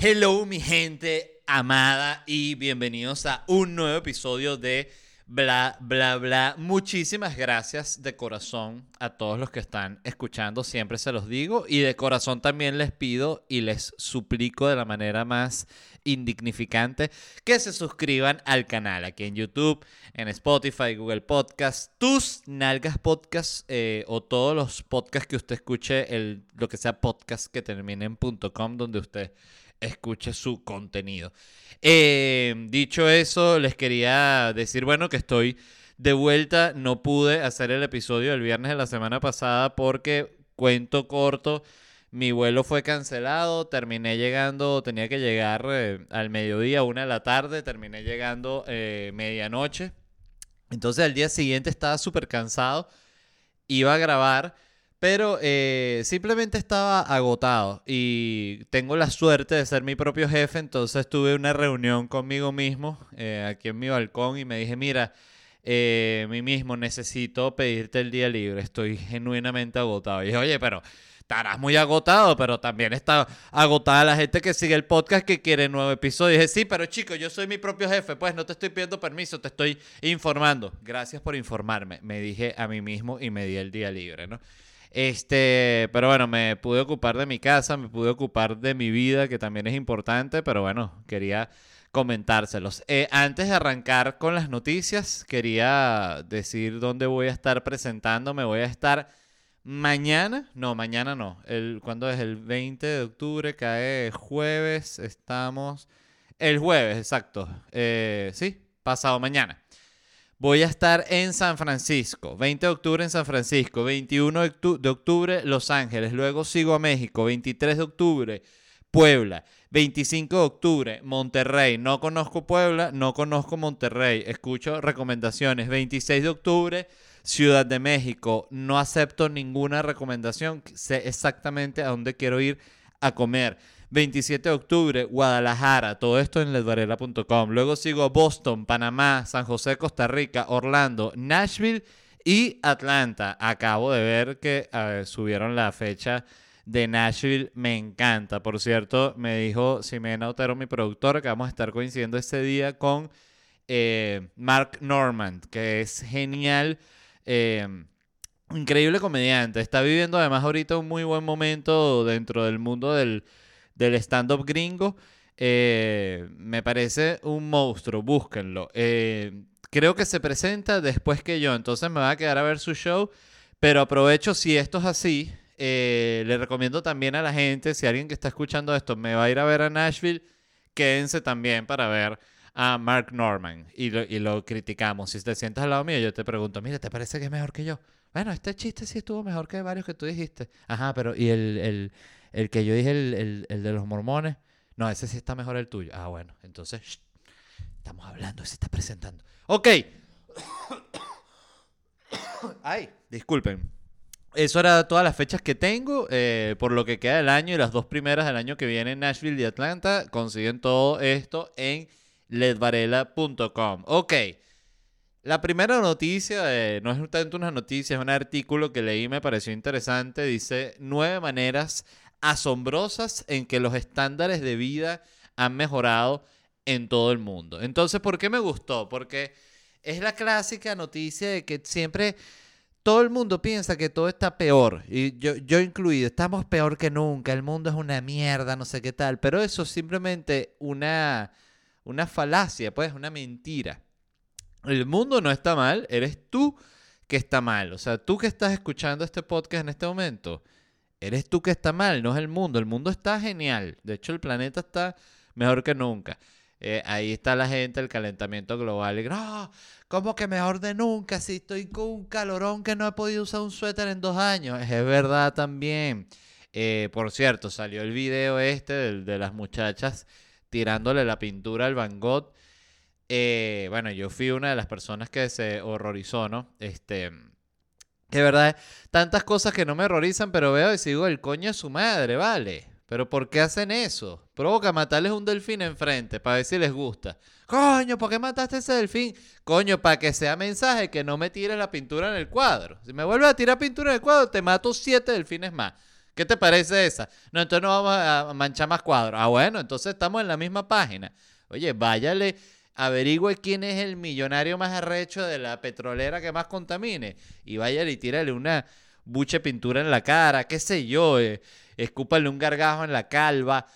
Hello mi gente amada y bienvenidos a un nuevo episodio de Bla Bla Bla. Muchísimas gracias de corazón a todos los que están escuchando, siempre se los digo y de corazón también les pido y les suplico de la manera más indignificante que se suscriban al canal aquí en YouTube, en Spotify, Google Podcast, tus nalgas podcast eh, o todos los podcasts que usted escuche, el, lo que sea podcast que termine .com donde usted escuche su contenido. Eh, dicho eso, les quería decir, bueno, que estoy de vuelta. No pude hacer el episodio del viernes de la semana pasada porque, cuento corto, mi vuelo fue cancelado. Terminé llegando, tenía que llegar eh, al mediodía, una de la tarde. Terminé llegando eh, medianoche. Entonces, al día siguiente estaba súper cansado. Iba a grabar pero eh, simplemente estaba agotado y tengo la suerte de ser mi propio jefe, entonces tuve una reunión conmigo mismo eh, aquí en mi balcón y me dije, mira, eh, mí mismo necesito pedirte el día libre, estoy genuinamente agotado. Y dije, oye, pero estarás muy agotado, pero también está agotada la gente que sigue el podcast que quiere nuevo episodio. Y dije, sí, pero chico, yo soy mi propio jefe, pues no te estoy pidiendo permiso, te estoy informando. Gracias por informarme, me dije a mí mismo y me di el día libre, ¿no? Este, pero bueno, me pude ocupar de mi casa, me pude ocupar de mi vida, que también es importante, pero bueno, quería comentárselos. Eh, antes de arrancar con las noticias, quería decir dónde voy a estar presentando. Me voy a estar mañana, no, mañana no. El, ¿Cuándo es? El 20 de octubre, cae jueves, estamos... El jueves, exacto. Eh, sí, pasado mañana. Voy a estar en San Francisco, 20 de octubre en San Francisco, 21 de octubre Los Ángeles, luego sigo a México, 23 de octubre Puebla, 25 de octubre Monterrey, no conozco Puebla, no conozco Monterrey, escucho recomendaciones, 26 de octubre Ciudad de México, no acepto ninguna recomendación, sé exactamente a dónde quiero ir a comer. 27 de octubre, Guadalajara, todo esto en ledvarela.com. Luego sigo Boston, Panamá, San José, Costa Rica, Orlando, Nashville y Atlanta. Acabo de ver que subieron la fecha de Nashville, me encanta. Por cierto, me dijo Ximena Otero, mi productora, que vamos a estar coincidiendo ese día con eh, Mark Norman, que es genial. Eh, increíble comediante. Está viviendo además ahorita un muy buen momento dentro del mundo del del stand-up gringo. Eh, me parece un monstruo, búsquenlo. Eh, creo que se presenta después que yo, entonces me va a quedar a ver su show, pero aprovecho si esto es así. Eh, le recomiendo también a la gente, si alguien que está escuchando esto me va a ir a ver a Nashville, quédense también para ver a Mark Norman y lo, y lo criticamos. Si te sientas al lado mío, yo te pregunto, mira, ¿te parece que es mejor que yo? Bueno, este chiste sí estuvo mejor que varios que tú dijiste. Ajá, pero ¿y el, el el que yo dije, el, de los mormones, no, ese sí está mejor el tuyo. Ah, bueno, entonces, estamos hablando, se está presentando. Ok. Ay, disculpen. Eso era todas las fechas que tengo. Eh, por lo que queda del año y las dos primeras del año que viene en Nashville y Atlanta. Consiguen todo esto en ledvarela.com. Ok. La primera noticia, no es tanto una noticia, es un artículo que leí y me pareció interesante. Dice nueve maneras asombrosas en que los estándares de vida han mejorado en todo el mundo. Entonces, ¿por qué me gustó? Porque es la clásica noticia de que siempre todo el mundo piensa que todo está peor, y yo, yo incluido, estamos peor que nunca, el mundo es una mierda, no sé qué tal, pero eso es simplemente una, una falacia, pues, una mentira. El mundo no está mal, eres tú que está mal. O sea, tú que estás escuchando este podcast en este momento, eres tú que está mal, no es el mundo. El mundo está genial. De hecho, el planeta está mejor que nunca. Eh, ahí está la gente, el calentamiento global. Y, como que mejor de nunca, si estoy con un calorón que no he podido usar un suéter en dos años. Es verdad también. Eh, por cierto, salió el video este de, de las muchachas tirándole la pintura al Van Gogh. Eh, bueno, yo fui una de las personas que se horrorizó, ¿no? Este, de verdad, tantas cosas que no me horrorizan, pero veo y sigo el coño de su madre, ¿vale? Pero ¿por qué hacen eso? Provoca matarles un delfín enfrente para ver si les gusta. Coño, ¿por qué mataste ese delfín? Coño, para que sea mensaje que no me tire la pintura en el cuadro. Si me vuelves a tirar pintura en el cuadro, te mato siete delfines más. ¿Qué te parece esa? No, entonces no vamos a manchar más cuadros. Ah, bueno, entonces estamos en la misma página. Oye, váyale, averigüe quién es el millonario más arrecho de la petrolera que más contamine. Y váyale y tírale una buche pintura en la cara, qué sé yo. Eh, escúpale un gargajo en la calva.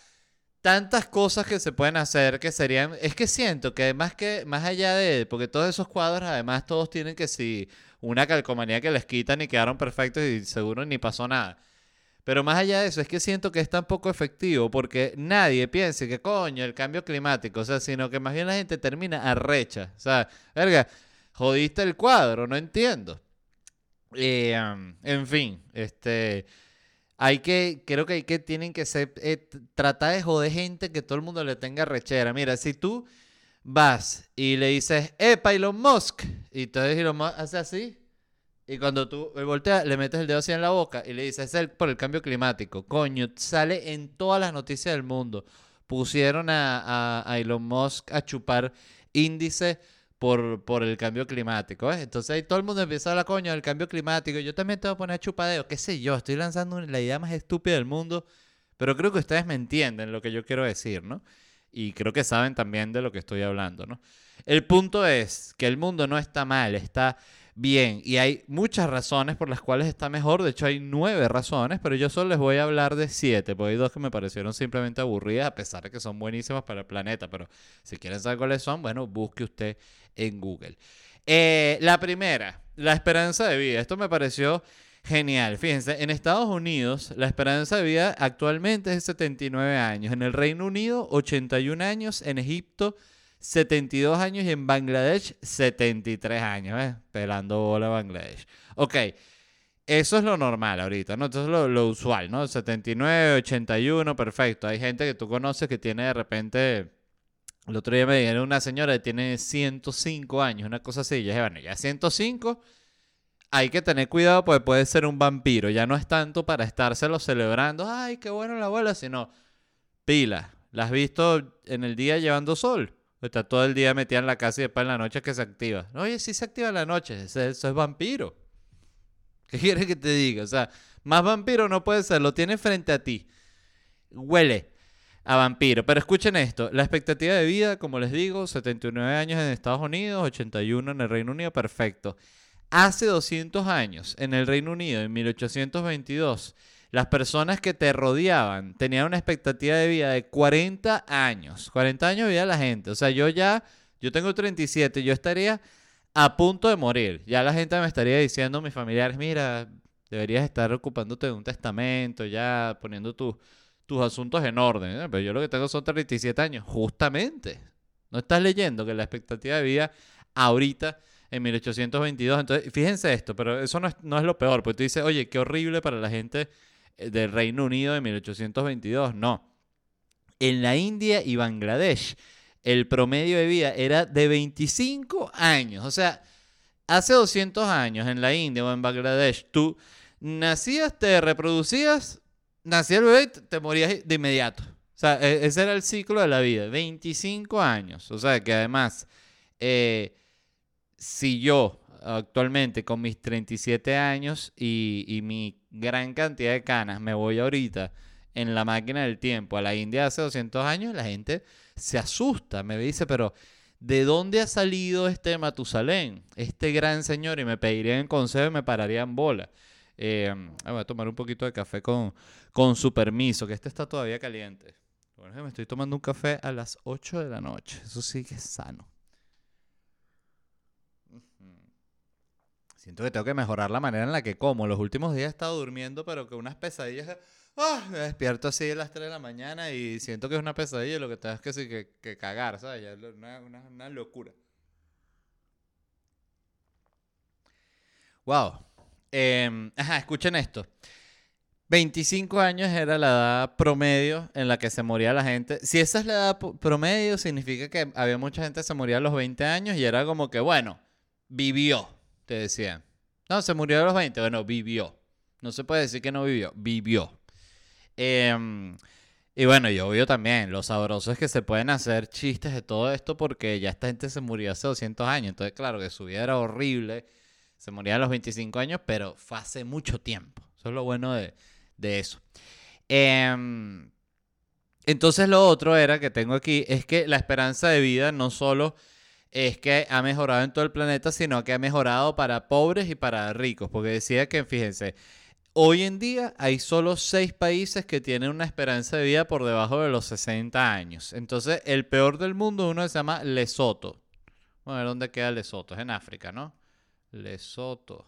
Tantas cosas que se pueden hacer que serían. Es que siento que además que, más allá de. Porque todos esos cuadros, además, todos tienen que si una calcomanía que les quitan y quedaron perfectos y seguro ni pasó nada. Pero más allá de eso, es que siento que es tan poco efectivo porque nadie piense que coño, el cambio climático, o sea, sino que más bien la gente termina arrecha. O sea, verga, jodiste el cuadro, no entiendo. Eh, en fin, este hay que, creo que hay que, tienen que ser, eh, tratar de joder gente que todo el mundo le tenga rechera. Mira, si tú vas y le dices, epa, Elon Musk, y entonces Elon Musk hace así, y cuando tú volteas, le metes el dedo así en la boca y le dices, es el, por el cambio climático, coño, sale en todas las noticias del mundo. Pusieron a, a, Elon Musk a chupar índice por, por el cambio climático. Entonces ahí todo el mundo empieza a hablar, coño, del cambio climático. Yo también te voy a poner a chupadeo, qué sé yo, estoy lanzando la idea más estúpida del mundo, pero creo que ustedes me entienden lo que yo quiero decir, ¿no? Y creo que saben también de lo que estoy hablando, ¿no? El punto es que el mundo no está mal, está bien. Y hay muchas razones por las cuales está mejor. De hecho, hay nueve razones, pero yo solo les voy a hablar de siete, porque hay dos que me parecieron simplemente aburridas, a pesar de que son buenísimas para el planeta. Pero si quieren saber cuáles son, bueno, busque usted en Google. Eh, la primera, la esperanza de vida. Esto me pareció genial. Fíjense, en Estados Unidos la esperanza de vida actualmente es de 79 años. En el Reino Unido, 81 años. En Egipto, 72 años y en Bangladesh 73 años, ¿eh? Pelando bola Bangladesh. Ok, eso es lo normal ahorita, ¿no? Entonces lo, lo usual, ¿no? 79, 81, perfecto. Hay gente que tú conoces que tiene de repente... El otro día me dijeron una señora que tiene 105 años, una cosa así. Y yo dije, bueno, ya 105, hay que tener cuidado porque puede ser un vampiro. Ya no es tanto para estárselo celebrando, ay, qué bueno la abuela, sino pila. ¿La has visto en el día llevando sol? Está todo el día metida en la casa y después en la noche que se activa. Oye, sí se activa en la noche. Eso, es vampiro. ¿Qué quieres que te diga? O sea, más vampiro no puede ser. Lo tiene frente a ti. Huele a vampiro. Pero escuchen esto. La expectativa de vida, como les digo, 79 años en Estados Unidos, 81 en el Reino Unido. Perfecto. Hace 200 años, en el Reino Unido, en 1822 las personas que te rodeaban tenían una expectativa de vida de 40 años. 40 años de vida la gente. O sea, yo ya, yo tengo 37, yo estaría a punto de morir. Ya la gente me estaría diciendo, mis familiares, mira, deberías estar ocupándote de un testamento, ya poniendo tus asuntos en orden. Pero yo lo que tengo son 37 años, justamente. No estás leyendo que la expectativa de vida ahorita en 1822. Entonces, fíjense esto, pero eso no es, no es lo peor, porque tú dices, oye, qué horrible para la gente del Reino Unido de 1822. No. En la India y Bangladesh, el promedio de vida era de 25 años. O sea, hace 200 años en la India o en Bangladesh, tú nacías, te reproducías, nacía el bebé, te morías de inmediato. O sea, e, ese era el ciclo de la vida, 25 años. O sea, que además, eh, si yo actualmente con mis 37 años y, y mi gran cantidad de canas, me voy ahorita en la máquina del tiempo a la India hace 200 años, la gente se asusta, me dice, pero ¿de dónde ha salido este Matusalén, este gran señor? Y me pedirían consejo y me pararían bola. Eh, voy a tomar un poquito de café con, con su permiso, que este está todavía caliente. Bueno, me estoy tomando un café a las 8 de la noche, eso sí que es sano. Siento que tengo que mejorar la manera en la que como. Los últimos días he estado durmiendo, pero que unas pesadillas. ¡Ah! me despierto así a las 3 de la mañana y siento que es una pesadilla. Lo que tengo es que, que, que cagar, ¿sabes? Ya es una, una, una, locura. Wow. Em, ajá, escuchen esto. 25 años era la edad promedio en la que se moría la gente. Si esa es la edad promedio, significa que había mucha gente que se moría a los 20 años y era como que, bueno, vivió, te decían. No, se murió a los 20, bueno, vivió. No se puede decir que no vivió, vivió. Em, y bueno, y obvio también, lo sabroso es que se pueden hacer chistes de todo esto porque ya esta gente se murió hace 200 años. Entonces, claro, que su vida era horrible. Se moría a los 25 años, pero fue hace mucho tiempo. Eso es lo bueno de, de eso. Em, entonces, lo otro era que tengo aquí es que la esperanza de vida no solo es que ha mejorado en todo el planeta, sino que ha mejorado para pobres y para ricos. Porque decía que, fíjense, Hoy en día hay solo seis países que tienen una esperanza de vida por debajo de los 60 años. Entonces, el peor del mundo, uno se llama Lesoto. Vamos a ver dónde queda Lesoto. Es en África, ¿no? Lesoto.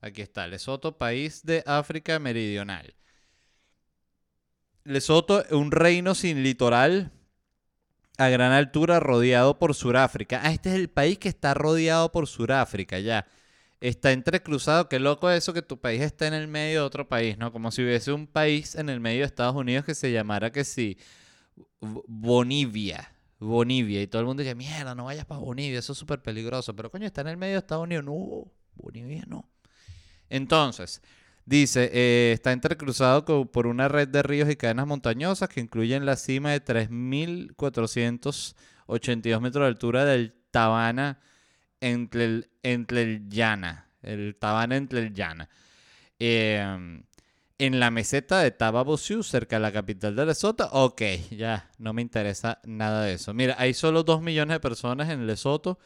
Aquí está, Lesoto, país de África Meridional. Lesoto, un reino sin litoral a gran altura rodeado por Suráfrica. Ah, este es el país que está rodeado por Suráfrica, ya. Está entrecruzado, qué loco eso que tu país esté en el medio de otro país, ¿no? Como si hubiese un país en el medio de Estados Unidos que se llamara que sí, B- Bonivia. Bonivia. Y todo el mundo dice, mierda, no vayas para Bonivia, eso es súper peligroso. Pero coño, está en el medio de Estados Unidos. No, Bolivia no. Entonces, dice, eh, está entrecruzado por una red de ríos y cadenas montañosas que incluyen la cima de 3.482 metros de altura del Tabana entre el, Tabana entre el Llana. Eh, en la meseta de Tababosiu, cerca de la capital de Lesoto. Ok, ya, no me interesa nada de eso. Mira, hay solo 2 millones de personas en Lesoto.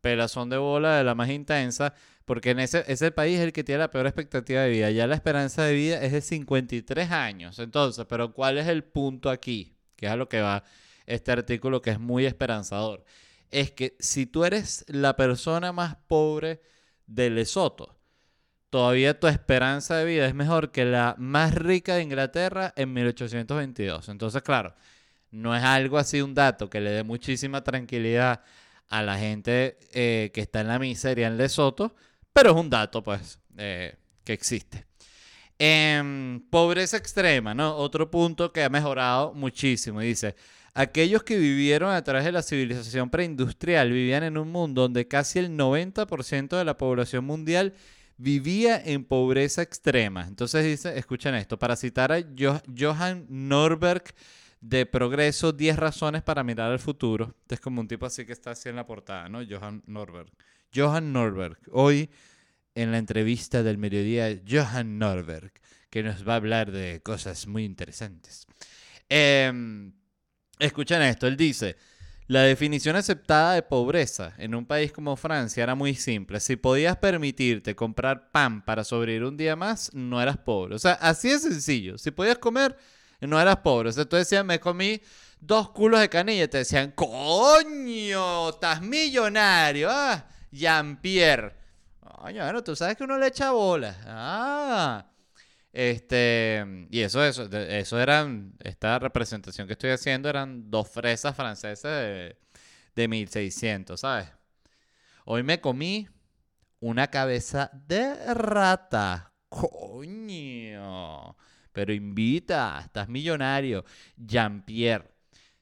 Pelazón de bola de la más intensa. Porque en ese, ese país es el que tiene la peor expectativa de vida. Ya la esperanza de vida es de 53 años. Entonces, pero ¿cuál es el punto aquí? Que es a lo que va este artículo que es muy esperanzador. Es que si tú eres la persona más pobre de Lesoto, todavía tu esperanza de vida es mejor que la más rica de Inglaterra en 1822. Entonces, claro, no es algo así un dato que le dé muchísima tranquilidad a la gente eh, que está en la miseria en Lesoto, pero es un dato, pues, eh, que existe. Em, pobreza extrema, ¿no? Otro punto que ha mejorado muchísimo. Dice, aquellos que vivieron a través de la civilización preindustrial vivían en un mundo donde casi el 90% de la población mundial vivía en pobreza extrema. Entonces dice, escuchen esto, para citar a Jo- Johan Norberg de Progreso, 10 razones para mirar al futuro. Es como un tipo así que está así en la portada, ¿no? Johan Norberg. Johan Norberg. Hoy en la entrevista del mediodía, Johan Norberg, que nos va a hablar de cosas muy interesantes. Em, escuchen esto, él dice, la definición aceptada de pobreza en un país como Francia era muy simple. Si podías permitirte comprar pan para sobrevivir un día más, no eras pobre. O sea, así de sencillo. Si podías comer, no eras pobre. O sea, tú decías, me comí dos culos de canilla te decían, coño, estás millonario. Ah, Jean-Pierre. Coño, bueno, tú sabes que uno le echa bola. Ah. Este, y eso, eso, eso eran, esta representación que estoy haciendo eran dos fresas francesas de, de 1600, ¿sabes? Hoy me comí una cabeza de rata. Coño. Pero invita, estás millonario. Jean-Pierre.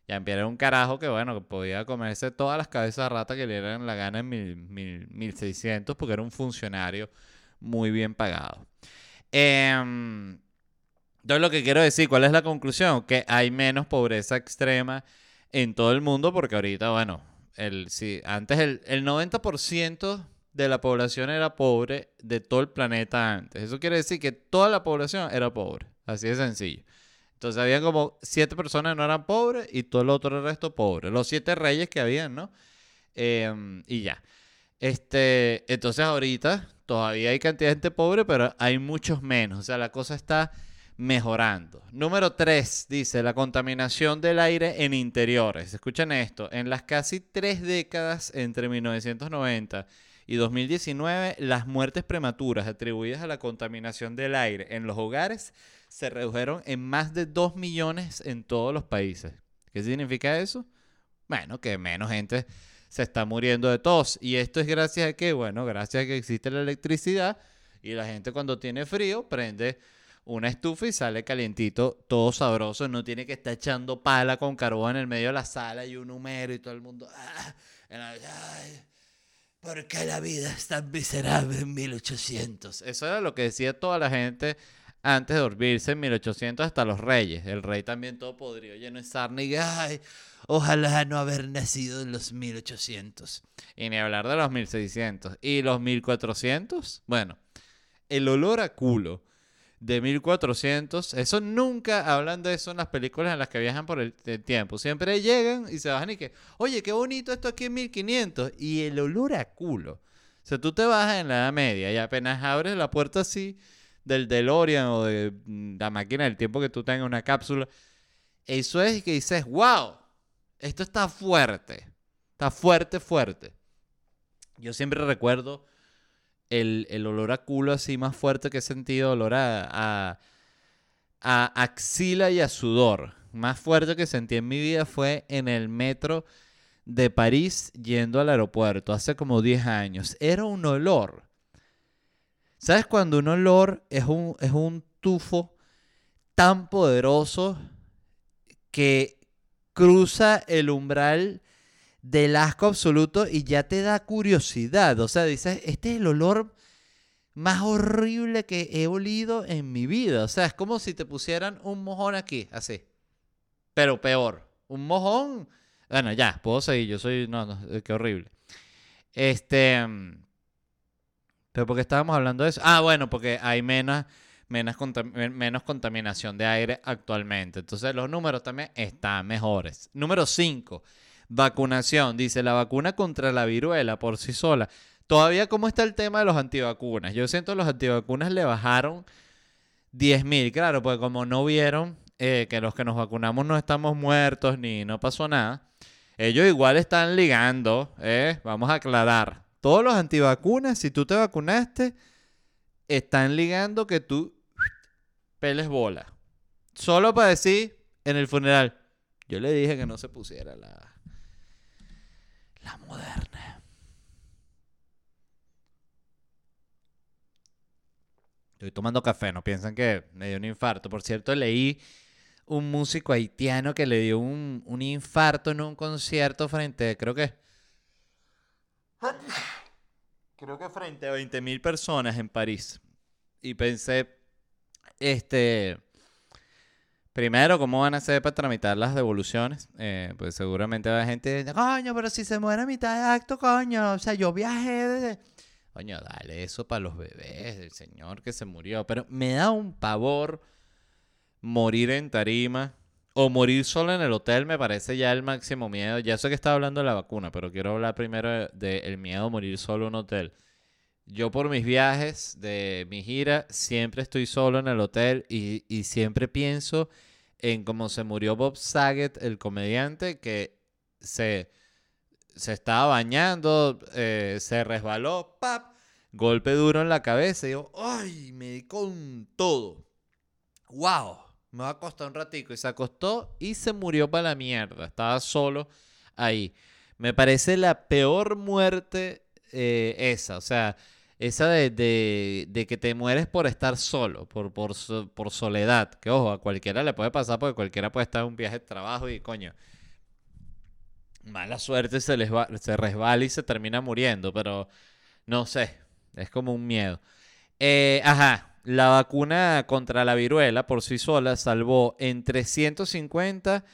Jean-Pierre era un carajo que, bueno, podía comerse todas las cabezas de rata que le dieran la gana en mil, mil- 1600 porque era un funcionario muy bien pagado. Em, entonces lo que quiero decir, ¿cuál es la conclusión? Que hay menos pobreza extrema en todo el mundo porque ahorita, bueno, el, sí, antes el, el 90% de la población era pobre de todo el planeta antes. Eso quiere decir que toda la población era pobre. Así de sencillo. Entonces había como siete personas que no eran pobres y todo el otro resto pobre. Los siete reyes que habían, ¿no? Em, y ya. Este, entonces ahorita todavía hay cantidad de gente pobre, pero hay muchos menos. O sea, la cosa está mejorando. Número 3, dice, la contaminación del aire en interiores. Escuchen esto, en las casi tres décadas entre 1990 y 2019, las muertes prematuras atribuidas a la contaminación del aire en los hogares se redujeron en más de 2 millones en todos los países. ¿Qué significa eso? Bueno, que menos gente se está muriendo de tos. Y esto es gracias a que, bueno, gracias a que existe la electricidad y la gente cuando tiene frío prende una estufa y sale calientito, todo sabroso. No tiene que estar echando pala con carbón en el medio de la sala y un humero y todo el mundo. "Ah, ¿Por qué la vida es tan miserable en 1800? Eso era lo que decía toda la gente antes de dormirse en 1800 hasta los reyes. El rey también todo podrido, lleno de sarna y ay, ojalá no haber nacido en los 1800. Y ni hablar de los 1600. ¿Y los 1400? Bueno, el olor a culo de 1400, eso nunca hablan de eso en las películas en las que viajan por el, el tiempo. Siempre llegan y se bajan y que, oye, qué bonito esto aquí en 1500. Y el olor a culo. O sea, tú te bajas en la Edad Media y apenas abres la puerta así del DeLorean o de mm, la máquina del tiempo que tú tengas una cápsula, eso es que dices, wow, esto está fuerte. Está fuerte, fuerte. Yo siempre recuerdo el, el olor a culo así más fuerte que he sentido, olor a, a, a axila y a sudor. Más fuerte que sentí en mi vida fue en el metro de París yendo al aeropuerto hace como 10 años. Era un olor. ¿Sabes cuando un olor es un, es un tufo tan poderoso que cruza el umbral del asco absoluto y ya te da curiosidad? O sea, dices, este es el olor más horrible que he olido en mi vida. O sea, es como si te pusieran un mojón aquí, así. Pero peor. Un mojón. Bueno, ya, puedo seguir. Yo soy. No, no, qué horrible. Este. ¿Pero por qué estábamos hablando de eso? Ah, bueno, porque hay menos, menos, menos contaminación de aire actualmente. Entonces los números también están mejores. Número 5. Vacunación. Dice, la vacuna contra la viruela por sí sola. Todavía, ¿cómo está el tema de los antivacunas? Yo siento que los antivacunas le bajaron 10.000. Claro, porque como no vieron eh, que los que nos vacunamos no estamos muertos ni no pasó nada, ellos igual están ligando, ¿eh? Vamos a aclarar. Todos los antivacunas, si tú te vacunaste, están ligando que tú peles bola. Solo para decir en el funeral, yo le dije que no se pusiera la, la moderna. Estoy tomando café, no piensan que me dio un infarto. Por cierto, leí un músico haitiano que le dio un, un infarto en un concierto frente, creo que... Creo que frente a 20.000 personas en París. Y pensé, este... Primero, ¿cómo van a hacer para tramitar las devoluciones? Eh, pues seguramente va gente, coño, pero si se muere a mitad de acto, coño. O sea, yo viajé desde... Coño, dale eso para los bebés del señor que se murió. Pero me da un pavor morir en tarima o morir solo en el hotel. Me parece ya el máximo miedo. Ya sé que estaba hablando de la vacuna, pero quiero hablar primero del miedo a morir solo en un hotel. Yo por mis viajes de mi gira siempre estoy solo en el hotel y, y siempre pienso en cómo se murió Bob Saget, el comediante, que se, se estaba bañando, eh, se resbaló, ¡pap! Golpe duro en la cabeza y yo, ¡ay! Me di con todo. ¡Wow! Me va a costar un ratico. Y se acostó y se murió para la mierda. Estaba solo ahí. Me parece la peor muerte eh, esa. O sea, esa de, de- que te mueres por estar solo, por, por, por soledad. Que ojo, a cualquiera le puede pasar porque cualquiera puede estar en un viaje de trabajo y coño. Mala suerte se, les va, se resbala y se termina muriendo, pero no sé, es como un miedo. Eh, ajá, la vacuna contra la viruela por sí sola salvó entre 150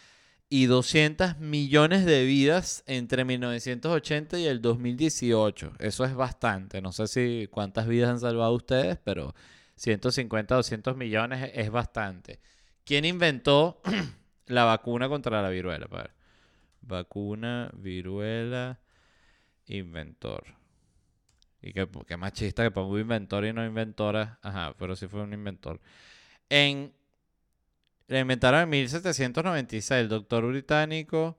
y 200 millones de vidas entre 1980 y el 2018. Eso es bastante. No sé si cuántas vidas han salvado ustedes, pero 150, 200 millones es bastante. ¿Quién inventó la vacuna contra la viruela? Vacuna, viruela, inventor. Y qué, qué machista que pongo inventor y no inventora. Ajá, pero sí fue un inventor. En, la inventaron en 1796, el doctor británico.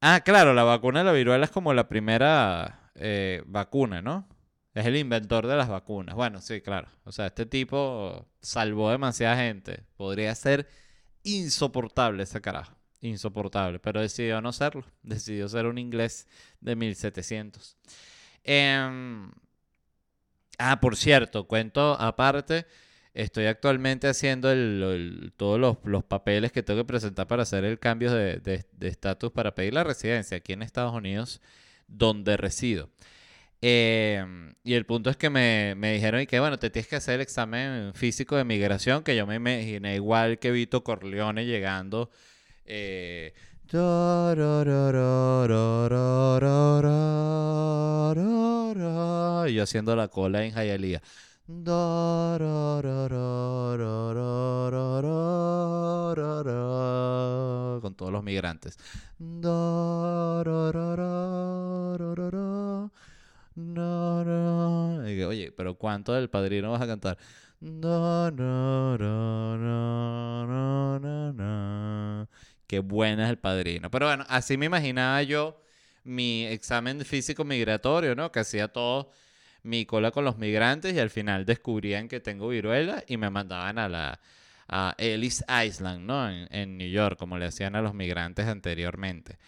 Ah, claro, la vacuna de la viruela es como la primera eh, vacuna, ¿no? Es el inventor de las vacunas. Bueno, sí, claro. O sea, este tipo salvó demasiada gente. Podría ser insoportable ese carajo. insoportable, pero decidió no serlo, decidió ser un inglés de 1700. Em, ah, por cierto, cuento aparte, estoy actualmente haciendo todos los, papeles que tengo que presentar para hacer el cambio de estatus para pedir la residencia aquí en Estados Unidos, donde resido. Em, y el punto es que me, dijeron y que bueno, te tienes que hacer el examen físico de migración, que yo me imaginé igual que Vito Corleone llegando. Eh, y yo haciendo la cola en Hialeah. Con todos los migrantes. Oye, pero ¿cuánto del padrino vas a cantar? Qué buena es el padrino. Pero bueno, así me imaginaba yo mi examen físico migratorio, ¿no? Que hacía todo mi cola con los migrantes y al final descubrían que tengo viruela y me mandaban a la a Ellis Island, ¿no? En, en New York, como le hacían a los migrantes anteriormente.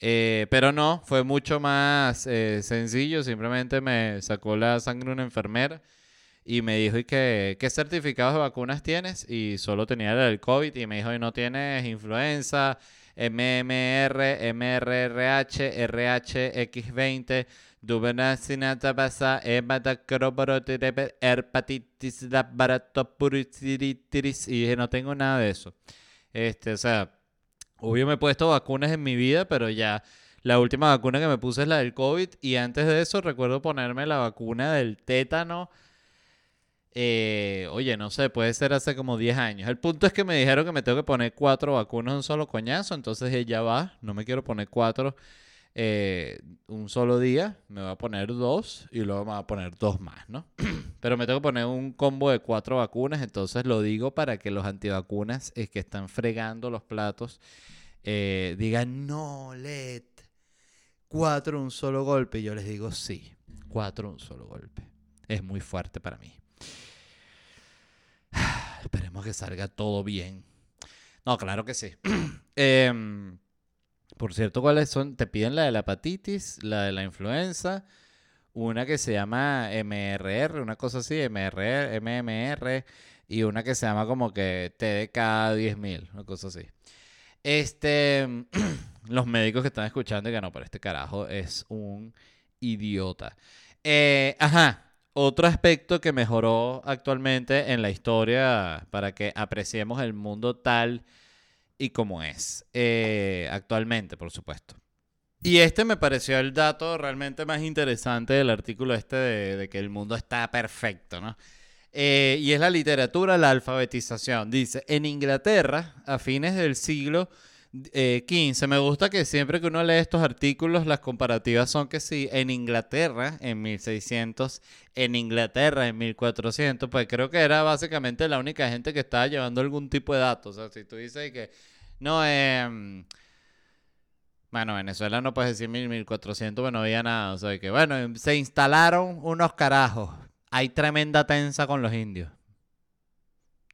Eh, pero no, fue mucho más eh, sencillo. Simplemente me sacó la sangre una enfermera y me dijo, ¿y qué, qué certificados de vacunas tienes? Y solo tenía el del COVID y me dijo, ¿y no tienes influenza, MMR, MRRH, RHX20, Duvenacinata hepatitis, y dije, no tengo nada de eso. Este, o sea, Obvio me he puesto vacunas en mi vida, pero ya la última vacuna que me puse es la del COVID y antes de eso recuerdo ponerme la vacuna del tétano. Eh, oye, no sé, puede ser hace como 10 años. El punto es que me dijeron que me tengo que poner cuatro vacunas en un solo coñazo, entonces ya va, no me quiero poner cuatro eh, un solo día, me voy a poner dos y luego me voy a poner dos más, ¿no? Pero me tengo que poner un combo de cuatro vacunas, entonces lo digo para que los antivacunas es que están fregando los platos eh, digan, no, Let, cuatro un solo golpe. Y yo les digo, sí, cuatro un solo golpe. Es muy fuerte para mí. Esperemos que salga todo bien. No, claro que sí. eh, por cierto, ¿cuáles son? Te piden la de la hepatitis, la de la influenza, una que se llama MRR, una cosa así, MRR, MMR, y una que se llama como que TDK 10000, una cosa así. Este, los médicos que están escuchando que no, pero este carajo es un idiota. Eh, ajá, otro aspecto que mejoró actualmente en la historia para que apreciemos el mundo tal y como es eh, actualmente, por supuesto. Y este me pareció el dato realmente más interesante del artículo este de, que el mundo está perfecto, ¿no? Eh, y es la literatura, la alfabetización. Dice, en Inglaterra, a fines del siglo Eh, me gusta que siempre que uno lee estos artículos, las comparativas son que sí, en Inglaterra, en 1600, en Inglaterra, en 1400, pues creo que era básicamente la única gente que estaba llevando algún tipo de datos. O sea, si tú dices que no, eh, bueno, Venezuela no puedes decir 1400, pero no había nada. O sea, que bueno, em, se instalaron unos carajos. Hay tremenda tensa con los indios.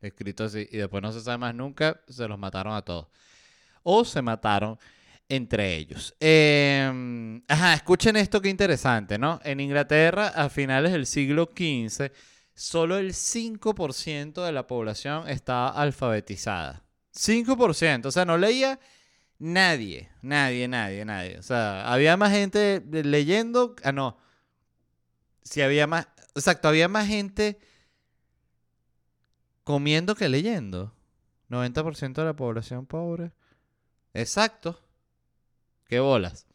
Escrito así. Y después no se sabe más nunca, se los mataron a todos. O se mataron entre ellos. Em, ajá, escuchen esto que interesante, ¿no? En Inglaterra, a finales del siglo XV, solo el 5% de la población estaba alfabetizada. 5%. O sea, no leía nadie, nadie, nadie, nadie. O sea, había más gente leyendo. Ah, no. Si había más. Exacto, había más gente comiendo que leyendo. 90% de la población pobre. Exacto. Qué bolas.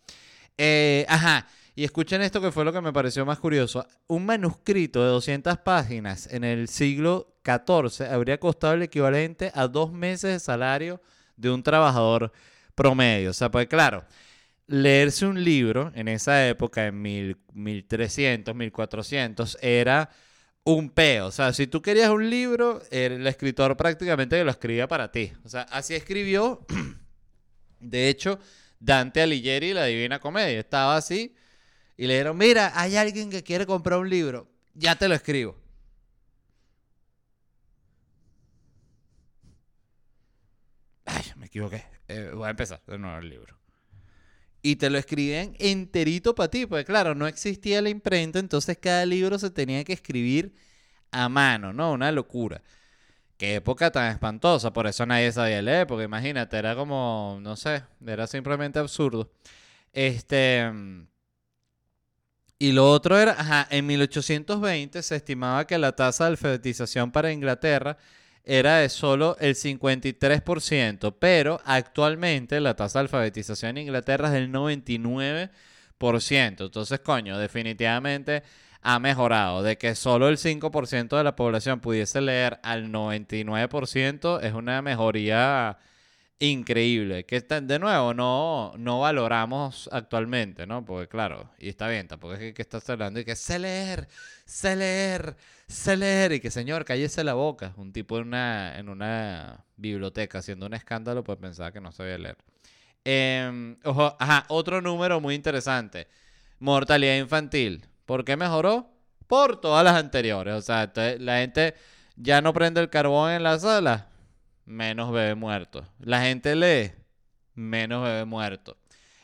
Eh, ajá. Y escuchen esto que fue lo que me pareció más curioso. Un manuscrito de 200 páginas en el siglo XIV habría costado el equivalente a dos meses de salario de un trabajador promedio. O sea, pues claro, leerse un libro en esa época, en mil, 1300, 1400, era un peo. O sea, si tú querías un libro, el escritor prácticamente lo escribía para ti. O sea, así escribió, de hecho, Dante Alighieri, la Divina Comedia. Estaba así y le dijeron, mira, hay alguien que quiere comprar un libro, ya te lo escribo. Ay, me equivoqué. eh, voy a empezar de nuevo el libro. Y te lo escribían enterito para ti, porque claro, no existía la imprenta, entonces cada libro se tenía que escribir a mano, ¿no? Una locura. Qué época tan espantosa, por eso nadie sabía leer, porque imagínate, era como, no sé, era simplemente absurdo. Este... Y lo otro era, ajá, en 1820 se estimaba que la tasa de alfabetización para Inglaterra era de solo el 53%, pero actualmente la tasa de alfabetización en Inglaterra es del 99%. Entonces, coño, definitivamente ha mejorado. De que solo el 5% de la población pudiese leer al 99% es una mejoría increíble. Que de nuevo no, no valoramos actualmente, ¿no? Porque claro, y está bien, tampoco es que, estás hablando y que sé leer, sé leer, sé leer. Y que señor, cállese la boca. Un tipo en una, en una biblioteca haciendo un escándalo, pues pensaba que no sabía leer. Em, ojo, ajá, otro número muy interesante. Mortalidad infantil. ¿Por qué mejoró? Por todas las anteriores. O sea, la gente ya no prende el carbón en la sala, menos bebé muerto. La gente lee, menos bebé muerto.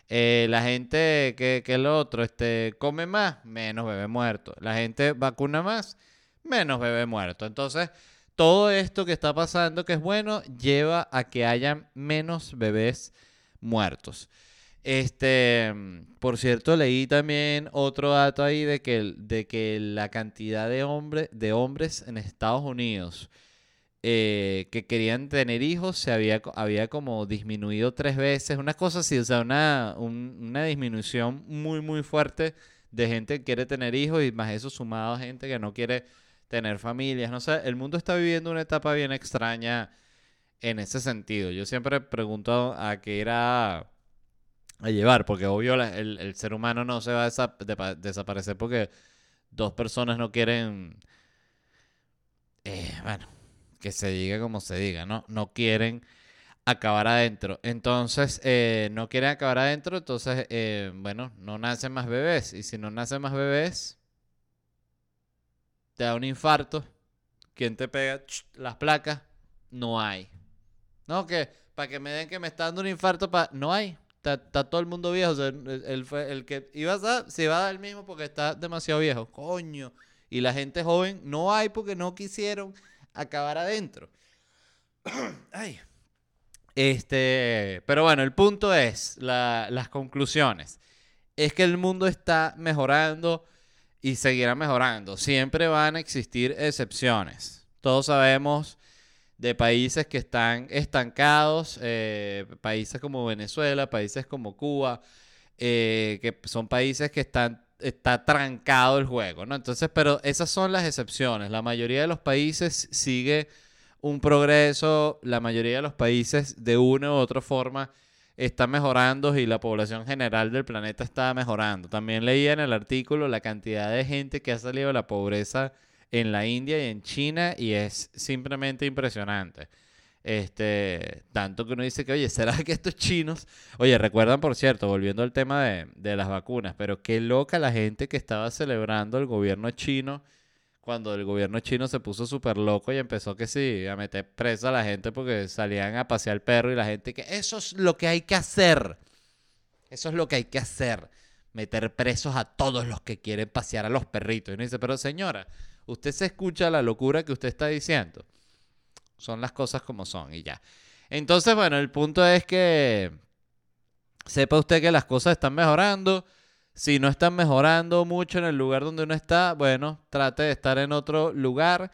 Eh, la gente que, que el otro este, come más, menos bebé muerto. La gente vacuna más, menos bebé muerto. Entonces, todo esto que está pasando, que es bueno, lleva a que hayan menos bebés muertos. Este, por cierto, leí también otro dato ahí de que, de que la cantidad de, de hombres en Estados Unidos eh, que querían tener hijos se había, había como disminuido tres veces, una cosa así, o sea, una, una disminución muy, muy fuerte de gente que quiere tener hijos y más eso sumado a gente que no quiere tener familias, no sé, el mundo está viviendo una etapa bien extraña en ese sentido. Yo siempre pregunto a qué era a llevar, porque obvio el, ser humano no se va a desaparecer porque dos personas no quieren, eh, bueno, que se diga como se diga, ¿no? No quieren acabar adentro. Entonces, eh, no quieren acabar adentro, entonces, eh, bueno, no nacen más bebés. Y si no nacen más bebés, te da un infarto. ¿Quién te pega las placas? No hay. No, que para que me den que me está dando un infarto, pa no hay está, todo el mundo viejo. el, el, que iba a se va a dar el mismo porque está demasiado viejo. Coño. Y la gente joven no hay porque no quisieron acabar adentro. Ay. Este, pero bueno, el punto es, las conclusiones. Es que el mundo está mejorando y seguirá mejorando. Siempre van a existir excepciones. Todos sabemos de países que están estancados, eh, países como Venezuela, países como Cuba, eh, que son países que están está trancado el juego, ¿no? Entonces, pero esas son las excepciones. La mayoría de los países sigue un progreso, la mayoría de los países de una u otra forma están mejorando y la población general del planeta está mejorando. También leía en el artículo la cantidad de gente que ha salido de la pobreza en la India y en China y es simplemente impresionante. Este, tanto que uno dice que, oye, ¿será que estos chinos, oye, recuerdan, por cierto, volviendo al tema de, de las vacunas, pero qué loca la gente que estaba celebrando el gobierno chino cuando el gobierno chino se puso súper loco y empezó que sí, a meter presa a la gente porque salían a pasear el perro y la gente que eso es lo que hay que hacer. Eso es lo que hay que hacer. Meter presos a todos los que quieren pasear a los perritos. Y uno dice, pero señora, usted se escucha la locura que usted está diciendo. Son las cosas como son y ya. Entonces, bueno, el punto es que sepa usted que las cosas están mejorando. Si no están mejorando mucho en el lugar donde uno está, bueno, trate de estar en otro lugar.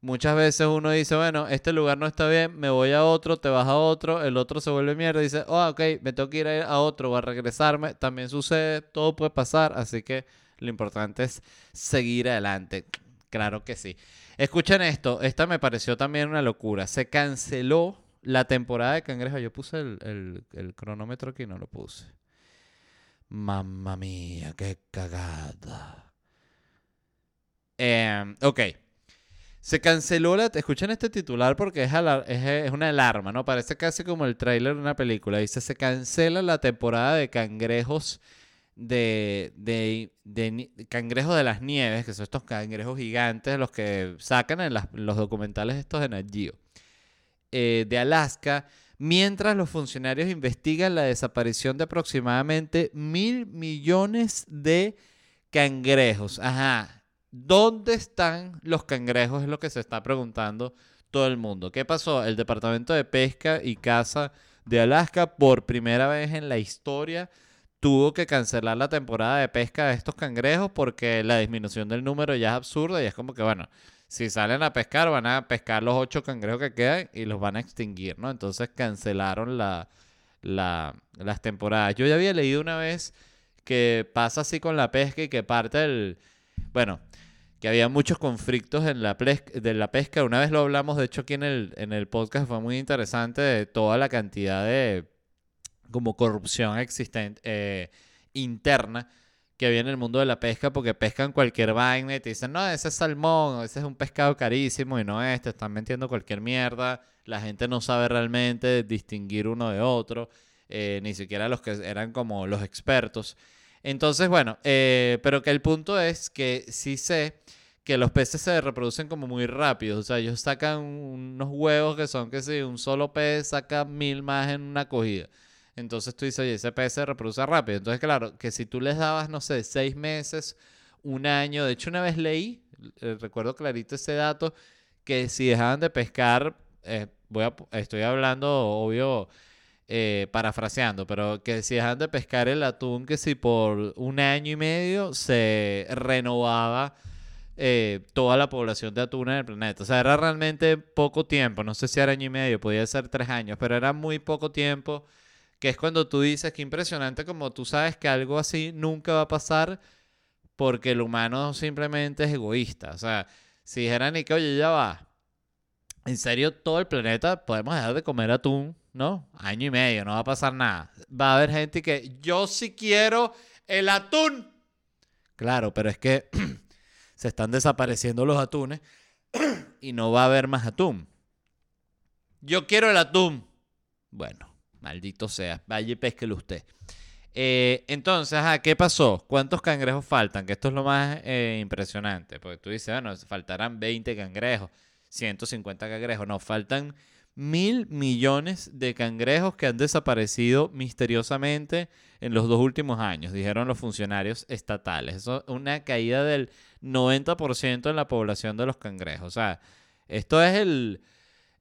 Muchas veces uno dice, bueno, este lugar no está bien, me voy a otro, te vas a otro, el otro se vuelve mierda y dice, oh, ok, me tengo que ir a otro o a regresarme. También sucede, todo puede pasar, así que lo importante es seguir adelante. Claro que sí. Escuchen esto, esta me pareció también una locura. Se canceló la temporada de Cangrejo. Yo puse el, cronómetro aquí, no lo puse. Mamma mía, qué cagada. Em, ok. Se canceló la... Escuchen este titular porque es, es, una alarma, ¿no? Parece casi como el tráiler de una película. Dice, se cancela la temporada de cangrejos de, de, cangrejos de las nieves, que son estos cangrejos gigantes, los que sacan en los documentales estos de Nat eh, de Alaska, mientras los funcionarios investigan la desaparición de aproximadamente mil millones de cangrejos. Ajá. ¿Dónde están los cangrejos? Es lo que se está preguntando todo el mundo. ¿Qué pasó? El Departamento de Pesca y Caza de Alaska, por primera vez en la historia, tuvo que cancelar la temporada de pesca de estos cangrejos porque la disminución del número ya es absurda y es como que, bueno, si salen a pescar, van a pescar los ocho cangrejos que quedan y los van a extinguir, ¿no? Entonces cancelaron la, las temporadas. Yo ya había leído una vez que pasa así con la pesca y que parte del... Bueno, que había muchos conflictos en la, de la pesca. Una vez lo hablamos, de hecho, aquí en el, en el podcast fue muy interesante de toda la cantidad de como corrupción existente eh, interna que había en el mundo de la pesca porque pescan cualquier vaina y te dicen, no, ese es salmón, ese es un pescado carísimo y no es, te están vendiendo cualquier mierda, la gente no sabe realmente distinguir uno de otro, eh, ni siquiera los que eran como los expertos. Entonces, bueno, eh, pero que el punto es que sí sé que los peces se reproducen como muy rápido, o sea, ellos sacan unos huevos que son que si un solo pez saca mil más en una cogida. Entonces tú dices, oye, ese pez se reproduce rápido. Entonces, claro, que si tú les dabas, no sé, seis meses, un año, de hecho una vez leí, eh, recuerdo clarito ese dato, que si dejaban de pescar, eh, voy a, estoy hablando, obvio, eh, parafraseando, pero que si dejaban de pescar el atún, que si por un año y medio se renovaba toda la población de atún en el planeta. O sea, era realmente poco tiempo, no sé si era año y medio, podía ser tres años, pero era muy poco tiempo que es cuando tú dices que impresionante como tú sabes que algo así nunca va a pasar porque el humano simplemente es egoísta. O sea, si dijeran y que, oye, ya va, en serio, todo el planeta podemos dejar de comer atún, ¿no? Año y medio, no va a pasar nada. Va a haber gente que yo sí quiero el atún. Claro, pero es que se están desapareciendo los atunes y no va a haber más atún. Yo quiero el atún. Bueno, Maldito sea. Vaya y pesquelo usted. Eh, entonces, ¿qué pasó? ¿Cuántos cangrejos faltan? Que esto es lo más eh, impresionante. Porque tú dices, bueno, faltarán 20 cangrejos, 150 cangrejos. No, faltan mil millones de cangrejos que han desaparecido misteriosamente en los dos últimos años, dijeron los funcionarios estatales. Eso es una caída del 90% en la población de los cangrejos. O sea, esto es el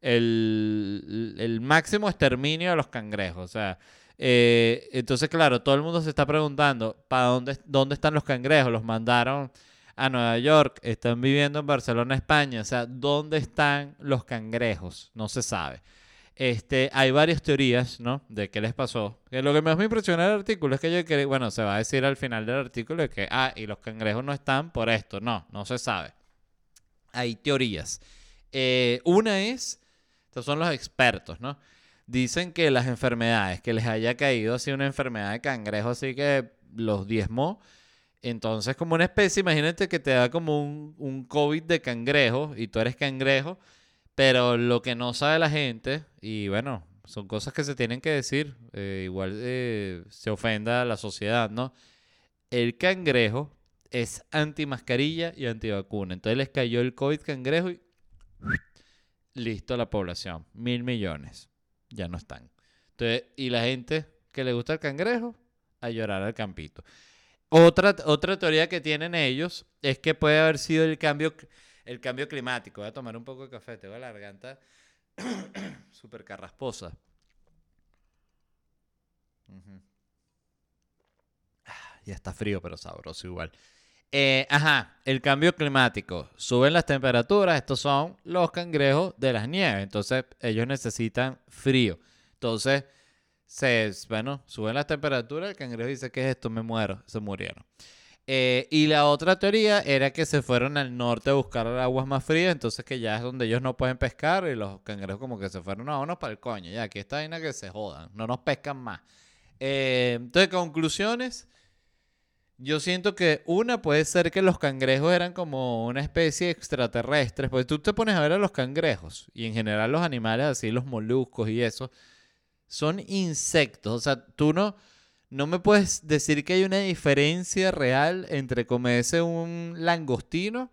el, máximo exterminio de los cangrejos. O sea, eh, entonces, claro, todo el mundo se está preguntando, ¿para dónde, dónde están los cangrejos? Los mandaron a Nueva York, están viviendo en Barcelona, España. O sea, ¿dónde están los cangrejos? No se sabe. Este, hay varias teorías, ¿no? De qué les pasó. Lo que más me impresiona del artículo es que yo quería, bueno, se va a decir al final del artículo que, ah, y los cangrejos no están por esto. No, no se sabe. Hay teorías. Eh, una es estos son los expertos, ¿no? Dicen que las enfermedades, que les haya caído así una enfermedad de cangrejo, así que los diezmó. Entonces, como una especie, imagínate que te da como un, un COVID de cangrejo y tú eres cangrejo, pero lo que no sabe la gente, y bueno, son cosas que se tienen que decir, eh, igual eh, se ofenda a la sociedad, ¿no? El cangrejo es anti-mascarilla y antivacuna. Entonces les cayó el COVID cangrejo y listo la población, mil millones, ya no están. Entonces, y la gente que le gusta el cangrejo, a llorar al campito. Otra, otra teoría que tienen ellos es que puede haber sido el cambio, el cambio climático. Voy a tomar un poco de café, tengo la garganta súper carrasposa. Ah, ya está frío, pero sabroso igual. Eh, ajá, el cambio climático. Suben las temperaturas. Estos son los cangrejos de las nieves. Entonces, ellos necesitan frío. Entonces, bueno, suben las temperaturas. El cangrejo dice: ¿Qué es esto? Me muero. Se murieron. Eh, y la otra teoría era que se fueron al norte a buscar aguas más frías. Entonces, que ya es donde ellos no pueden pescar. Y los cangrejos, como que se fueron a unos para el coño. Ya, aquí está vaina que se jodan. No nos pescan más. Eh, entonces, conclusiones. Yo siento que una puede ser que los cangrejos eran como una especie extraterrestre, porque tú te pones a ver a los cangrejos y en general los animales así, los moluscos y eso, son insectos. O sea, tú no, no me puedes decir que hay una diferencia real entre comerse un langostino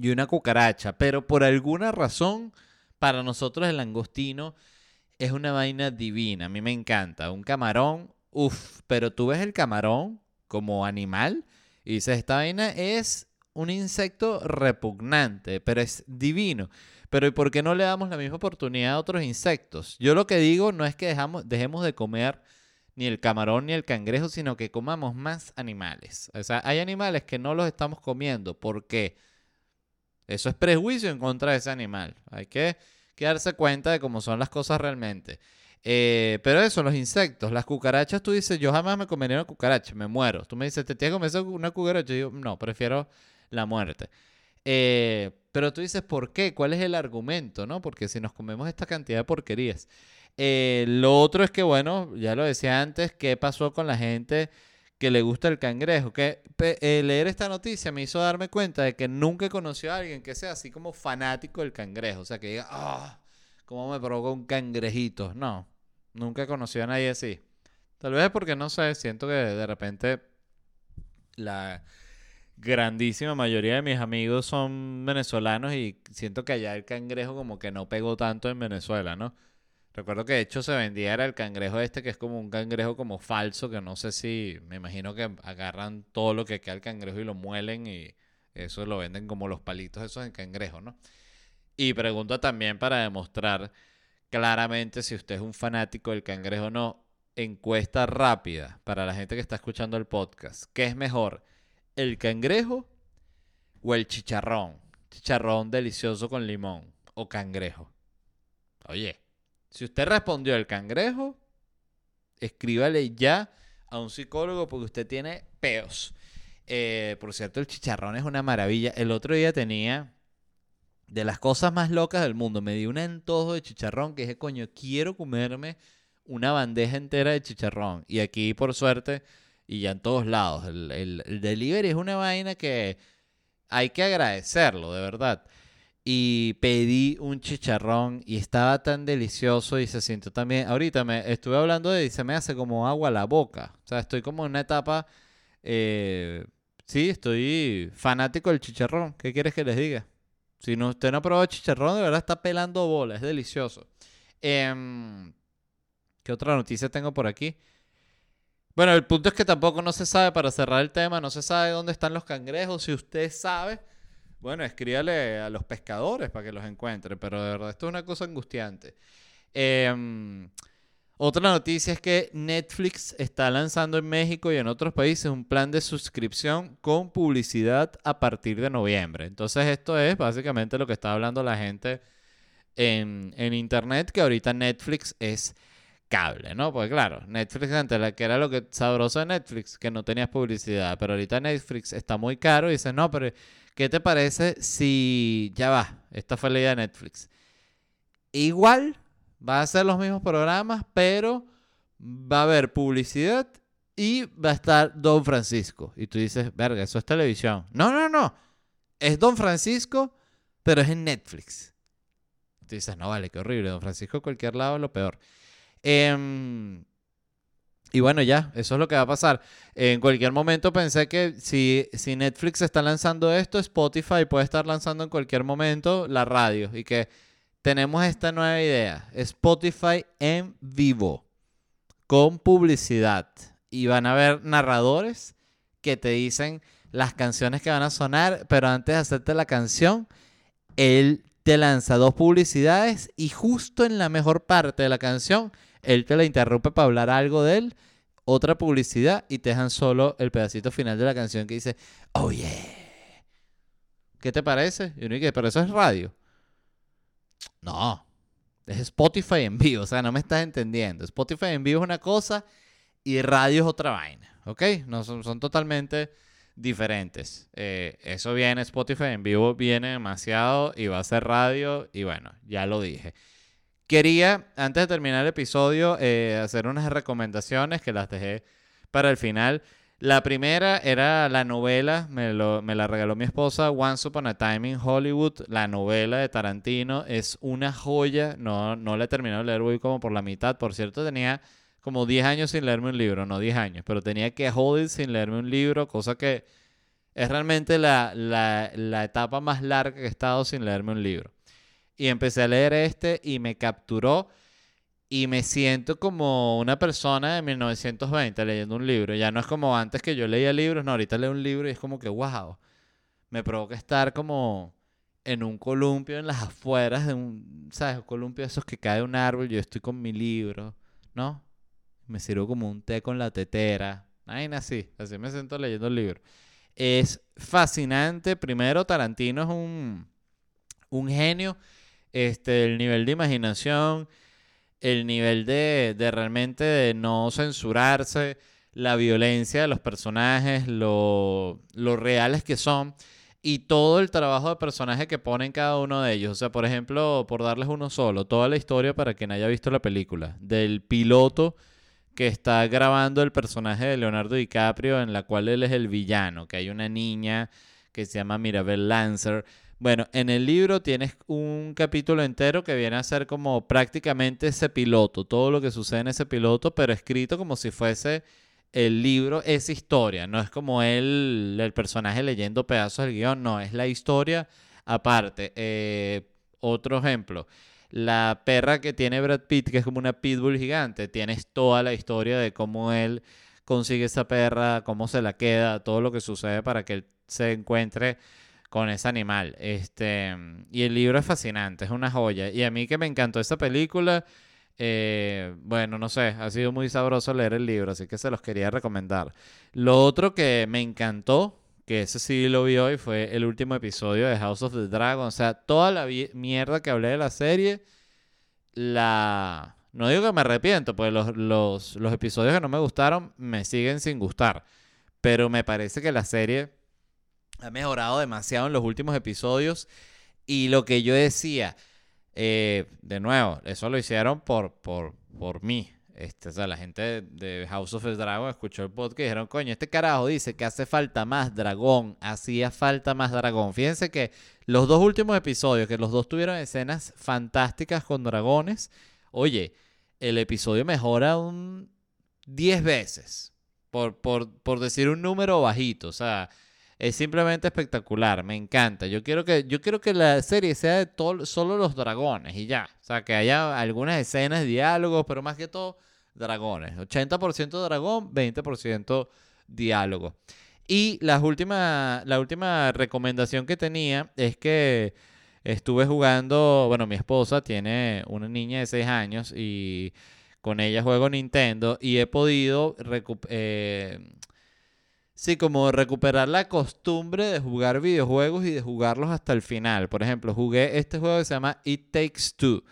y una cucaracha, pero por alguna razón, para nosotros el langostino es una vaina divina. A mí me encanta. Un camarón, uff, pero tú ves el camarón como animal y dices, esta vaina es un insecto repugnante, pero es divino. Pero ¿y por qué no le damos la misma oportunidad a otros insectos? Yo lo que digo no es que dejamos, dejemos de comer ni el camarón ni el cangrejo, sino que comamos más animales. O sea, hay animales que no los estamos comiendo. ¿Por qué? Eso es prejuicio en contra de ese animal. Hay que, darse cuenta de cómo son las cosas realmente. Eh, pero eso, los insectos, las cucarachas, tú dices, yo jamás me comería una cucaracha, me muero. Tú me dices, ¿te tienes que comer una cucaracha? Yo digo, no, prefiero la muerte. Eh, pero tú dices, ¿por qué? ¿Cuál es el argumento? ¿no? Porque si nos comemos esta cantidad de porquerías. Eh, lo otro es que, bueno, ya lo decía antes, ¿qué pasó con la gente que le gusta el cangrejo? Que leer esta noticia me hizo darme cuenta de que nunca he conocido a alguien que sea así como fanático del cangrejo. O sea, que diga, ah, ¿cómo me provoca un cangrejito? No, nunca he conocido a nadie así. Tal vez porque, no sé, siento que de repente la grandísima mayoría de mis amigos son venezolanos y siento que allá el cangrejo como que no pegó tanto en Venezuela, ¿no? Recuerdo que de hecho se vendía era el cangrejo este, que es como un cangrejo como falso, que no sé si, me imagino que agarran todo lo que queda el cangrejo y lo muelen y eso lo venden como los palitos esos en cangrejo, ¿no? Y pregunto también para demostrar claramente si usted es un fanático del cangrejo no, encuesta rápida para la gente que está escuchando el podcast. ¿Qué es mejor, el cangrejo o el chicharrón? Chicharrón delicioso con limón o cangrejo. Oye, si usted respondió el cangrejo, escríbale ya a un psicólogo porque usted tiene peos. Eh, por cierto, el chicharrón es una maravilla. El otro día tenía de las cosas más locas del mundo. Me di un antojo de chicharrón que dije, coño, quiero comerme una bandeja entera de chicharrón. Y aquí, por suerte, y ya en todos lados, el, el delivery es una vaina que hay que agradecerlo, de verdad y pedí un chicharrón y estaba tan delicioso y se sintió también, ahorita me estuve hablando de y se me hace como agua a la boca, o sea, estoy como en una etapa, eh, sí, estoy fanático del chicharrón, ¿qué quieres que les diga? Si no, usted no ha probado chicharrón, de verdad está pelando bola, es delicioso. Em, ¿Qué otra noticia tengo por aquí? Bueno, el punto es que tampoco no se sabe, para cerrar el tema, no se sabe dónde están los cangrejos, si usted sabe bueno, escríbale a los pescadores para que los encuentre, pero de verdad esto es una cosa angustiante. Em, otra noticia es que Netflix está lanzando en México y en otros países un plan de suscripción con publicidad a partir de noviembre. Entonces esto es básicamente lo que está hablando la gente en, Internet, que ahorita Netflix es cable, ¿no? Porque claro, Netflix antes, la que era lo que sabroso de Netflix, que no tenías publicidad, pero ahorita Netflix está muy caro y dices, no, pero ¿qué te parece si ya va? Esta fue la idea de Netflix. Igual va a ser los mismos programas, pero va a haber publicidad y va a estar Don Francisco. Y tú dices, verga, eso es televisión. No, no, no. Es Don Francisco, pero es en Netflix. Tú dices, no, vale, qué horrible. Don Francisco, cualquier lado, lo peor. Em, y bueno, ya, eso es lo que va a pasar. En cualquier momento pensé que si, si Netflix está lanzando esto, Spotify puede estar lanzando en cualquier momento la radio. Y que tenemos esta nueva idea. Spotify en vivo. Con publicidad. Y van a haber narradores que te dicen las canciones que van a sonar. Pero antes de hacerte la canción, él te lanza dos publicidades. Y justo en la mejor parte de la canción él te la interrumpe para hablar algo de él, otra publicidad y te dejan solo el pedacito final de la canción que dice, oh yeah. ¿Qué te parece? Y uno dice, pero eso es radio. No, es Spotify en vivo, o sea, no me estás entendiendo. Spotify en vivo es una cosa y radio es otra vaina, ¿ok? No, son, totalmente diferentes. Eh, eso viene, Spotify en vivo viene demasiado y va a ser radio y bueno, ya lo dije. Quería, antes de terminar el episodio, eh, hacer unas recomendaciones que las dejé para el final. La primera era la novela, me, la regaló mi esposa, Once Upon a Time in Hollywood, la novela de Tarantino. Es una joya, no, no la he terminado de leer, voy como por la mitad. Por cierto, tenía como 10 años sin leerme un libro, no 10 años, pero tenía que joder sin leerme un libro, cosa que es realmente la, la etapa más larga que he estado sin leerme un libro. Y empecé a leer este y me capturó. Y me siento como una persona de 1920 leyendo un libro. Ya no es como antes que yo leía libros, no, ahorita leo un libro y es como que, wow, me provoca estar como en un columpio en las afueras de un, ¿sabes? Un columpio de esos que cae un árbol, yo estoy con mi libro, ¿no? Me sirvo como un té con la tetera. Ay, así, así me siento leyendo el libro. Es fascinante. Primero, Tarantino es un, un genio. Este, el nivel de imaginación, el nivel de, de realmente de no censurarse, la violencia de los personajes, lo, lo reales que son y todo el trabajo de personaje que ponen cada uno de ellos. O sea, por ejemplo, por darles uno solo, toda la historia para quien haya visto la película, del piloto que está grabando el personaje de Leonardo DiCaprio, en la cual él es el villano, que hay una niña que se llama Mirabel Lancer. Bueno, en el libro tienes un capítulo entero que viene a ser como prácticamente ese piloto, todo lo que sucede en ese piloto, pero escrito como si fuese el libro es historia, no es como él, el personaje leyendo pedazos del guion, no, es la historia aparte. Eh, otro ejemplo, la perra que tiene Brad Pitt, que es como una pitbull gigante, tienes toda la historia de cómo él consigue esa perra, cómo se la queda, todo lo que sucede para que él se encuentre con ese animal. Este, y el libro es fascinante, es una joya. Y a mí que me encantó esa película, eh, bueno, no sé, ha sido muy sabroso leer el libro, así que se los quería recomendar. Lo otro que me encantó, que ese sí lo vi hoy, fue el último episodio de House of the Dragon. O sea, toda la mierda que hablé de la serie, la... No digo que me arrepiento, pues los, los, los episodios que no me gustaron me siguen sin gustar. Pero me parece que la serie ha mejorado demasiado en los últimos episodios. Y lo que yo decía, eh, de nuevo, eso lo hicieron por, por, por mí. Este, o sea, la gente de House of the Dragon escuchó el podcast y dijeron, coño, este carajo dice que hace falta más dragón, hacía falta más dragón. Fíjense que los dos últimos episodios, que los dos tuvieron escenas fantásticas con dragones, oye, el episodio mejora un 10 veces, por, por, por decir un número bajito, o sea, es simplemente espectacular, me encanta. Yo quiero que, yo quiero que la serie sea de todo, solo los dragones y ya. O sea, que haya algunas escenas, diálogos, pero más que todo dragones. 80% dragón, 20% diálogo. Y la última, la última recomendación que tenía es que estuve jugando, bueno, mi esposa tiene una niña de 6 años y con ella juego Nintendo y he podido eh, Sí, como recuperar la costumbre de jugar videojuegos y de jugarlos hasta el final. Por ejemplo, jugué este juego que se llama It Takes Two,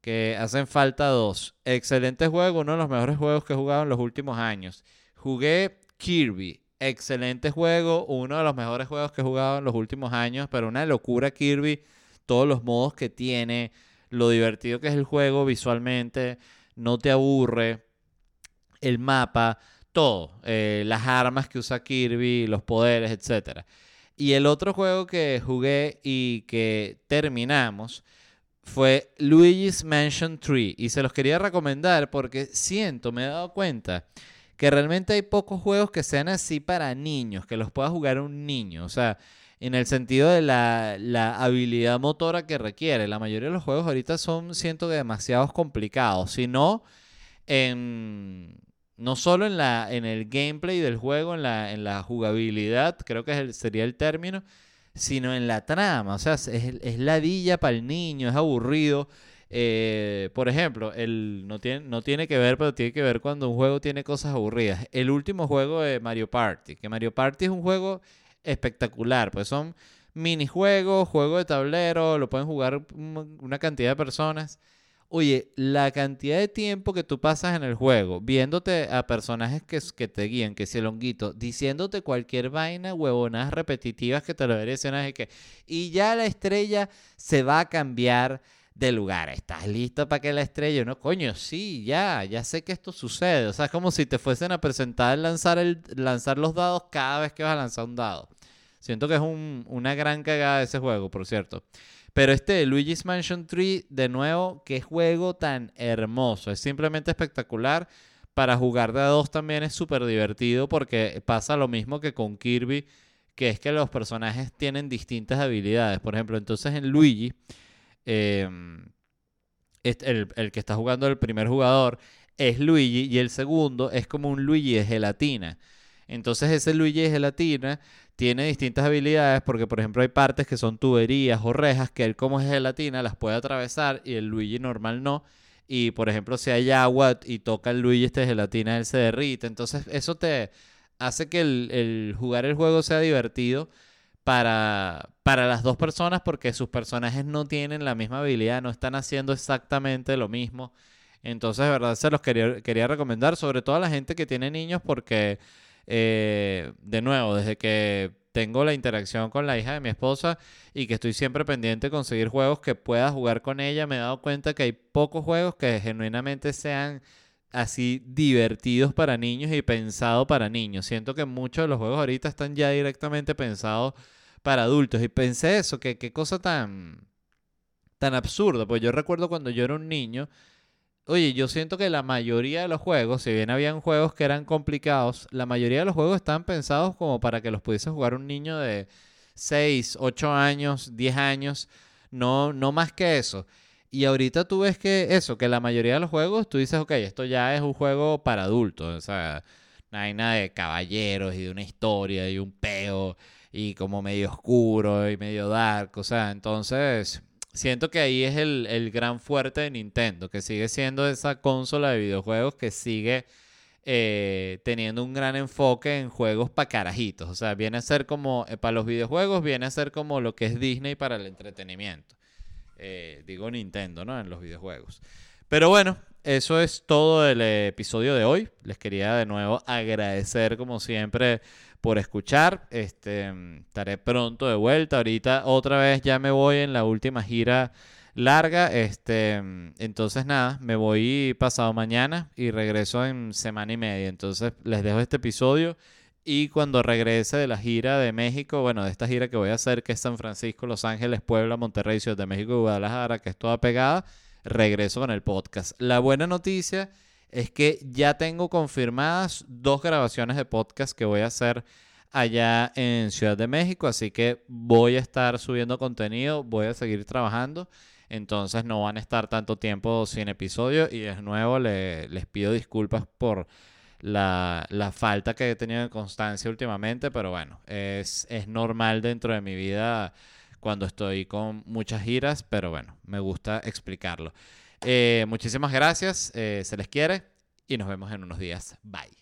que hacen falta dos. Excelente juego, uno de los mejores juegos que he jugado en los últimos años. Jugué Kirby, excelente juego, uno de los mejores juegos que he jugado en los últimos años, pero una locura Kirby, todos los modos que tiene, lo divertido que es el juego visualmente, no te aburre, el mapa todo, eh, las armas que usa Kirby, los poderes, etc. Y el otro juego que jugué y que terminamos fue Luigi's Mansion 3 y se los quería recomendar porque siento, me he dado cuenta que realmente hay pocos juegos que sean así para niños, que los pueda jugar un niño, o sea, en el sentido de la, la habilidad motora que requiere. La mayoría de los juegos ahorita son, siento que demasiados complicados, sino en no solo en, la, en el gameplay del juego, en la, en la jugabilidad, creo que sería el término, sino en la trama. O sea, es, es ladilla para el niño, es aburrido. Eh, por ejemplo, el, no, tiene, no tiene que ver, pero tiene que ver cuando un juego tiene cosas aburridas. El último juego de Mario Party, que Mario Party es un juego espectacular, pues son minijuegos, juego de tablero, lo pueden jugar una cantidad de personas. Oye, la cantidad de tiempo que tú pasas en el juego, viéndote a personajes que, que te guían, que si el honguito, diciéndote cualquier vaina, huevonadas repetitivas que te lo decir y y ya la estrella se va a cambiar de lugar. ¿Estás listo para que la estrella? No, coño, sí, ya, ya sé que esto sucede. O sea, es como si te fuesen a presentar lanzar, el, lanzar los dados cada vez que vas a lanzar un dado. Siento que es un, una gran cagada ese juego, por cierto. Pero este Luigi's Mansion 3, de nuevo, qué juego tan hermoso. Es simplemente espectacular. Para jugar de a dos también es súper divertido porque pasa lo mismo que con Kirby, que es que los personajes tienen distintas habilidades. Por ejemplo, entonces en Luigi, em, el, el que está jugando el primer jugador es Luigi y el segundo es como un Luigi de gelatina. Entonces ese Luigi de gelatina tiene distintas habilidades porque por ejemplo hay partes que son tuberías o rejas que él como es gelatina las puede atravesar y el Luigi normal no. Y por ejemplo si hay agua y toca el Luigi este de gelatina él se derrite. Entonces eso te hace que el, jugar el juego sea divertido para, para las dos personas porque sus personajes no tienen la misma habilidad, no están haciendo exactamente lo mismo. Entonces, de verdad, se los quería, quería recomendar, sobre todo a la gente que tiene niños, porque, eh, de nuevo, desde que tengo la interacción con la hija de mi esposa y que estoy siempre pendiente de conseguir juegos que pueda jugar con ella, me he dado cuenta que hay pocos juegos que genuinamente sean así divertidos para niños y pensados para niños. Siento que muchos de los juegos ahorita están ya directamente pensados para adultos. Y pensé eso, que qué cosa tan, tan absurda. Pues yo recuerdo cuando yo era un niño, Oye, yo siento que la mayoría de los juegos, si bien habían juegos que eran complicados, la mayoría de los juegos estaban pensados como para que los pudiese jugar un niño de 6, 8 años, 10 años, no, no más que eso. Y ahorita tú ves que eso, que la mayoría de los juegos, tú dices, ok, esto ya es un juego para adultos, o sea, no hay nada de caballeros y de una historia y un peo y como medio oscuro y medio dark, o sea, entonces siento que ahí es el, gran fuerte de Nintendo, que sigue siendo esa consola de videojuegos que sigue eh, teniendo un gran enfoque en juegos para carajitos. O sea, viene a ser como, eh, para los videojuegos, viene a ser como lo que es Disney para el entretenimiento. Eh, digo Nintendo, ¿no? En los videojuegos. Pero bueno, eso es todo el episodio de hoy. Les quería de nuevo agradecer, como siempre, por escuchar. Este, estaré pronto de vuelta. Ahorita otra vez ya me voy en la última gira larga. Este, entonces nada, me voy pasado mañana y regreso en semana y media. Entonces les dejo este episodio. Y cuando regrese de la gira de México, bueno, de esta gira que voy a hacer, que es San Francisco, Los Ángeles, Puebla, Monterrey, Ciudad de México y Guadalajara, que es toda pegada, regreso con el podcast. La buena noticia es que ya tengo confirmadas dos grabaciones de podcast que voy a hacer allá en Ciudad de México, así que voy a estar subiendo contenido, voy a seguir trabajando, entonces no van a estar tanto tiempo sin episodio y de nuevo les pido disculpas por la, falta que he tenido de constancia últimamente, pero bueno, es, es normal dentro de mi vida cuando estoy con muchas giras, pero bueno, me gusta explicarlo. Eh, muchísimas gracias, eh, se les quiere y nos vemos en unos días. Bye.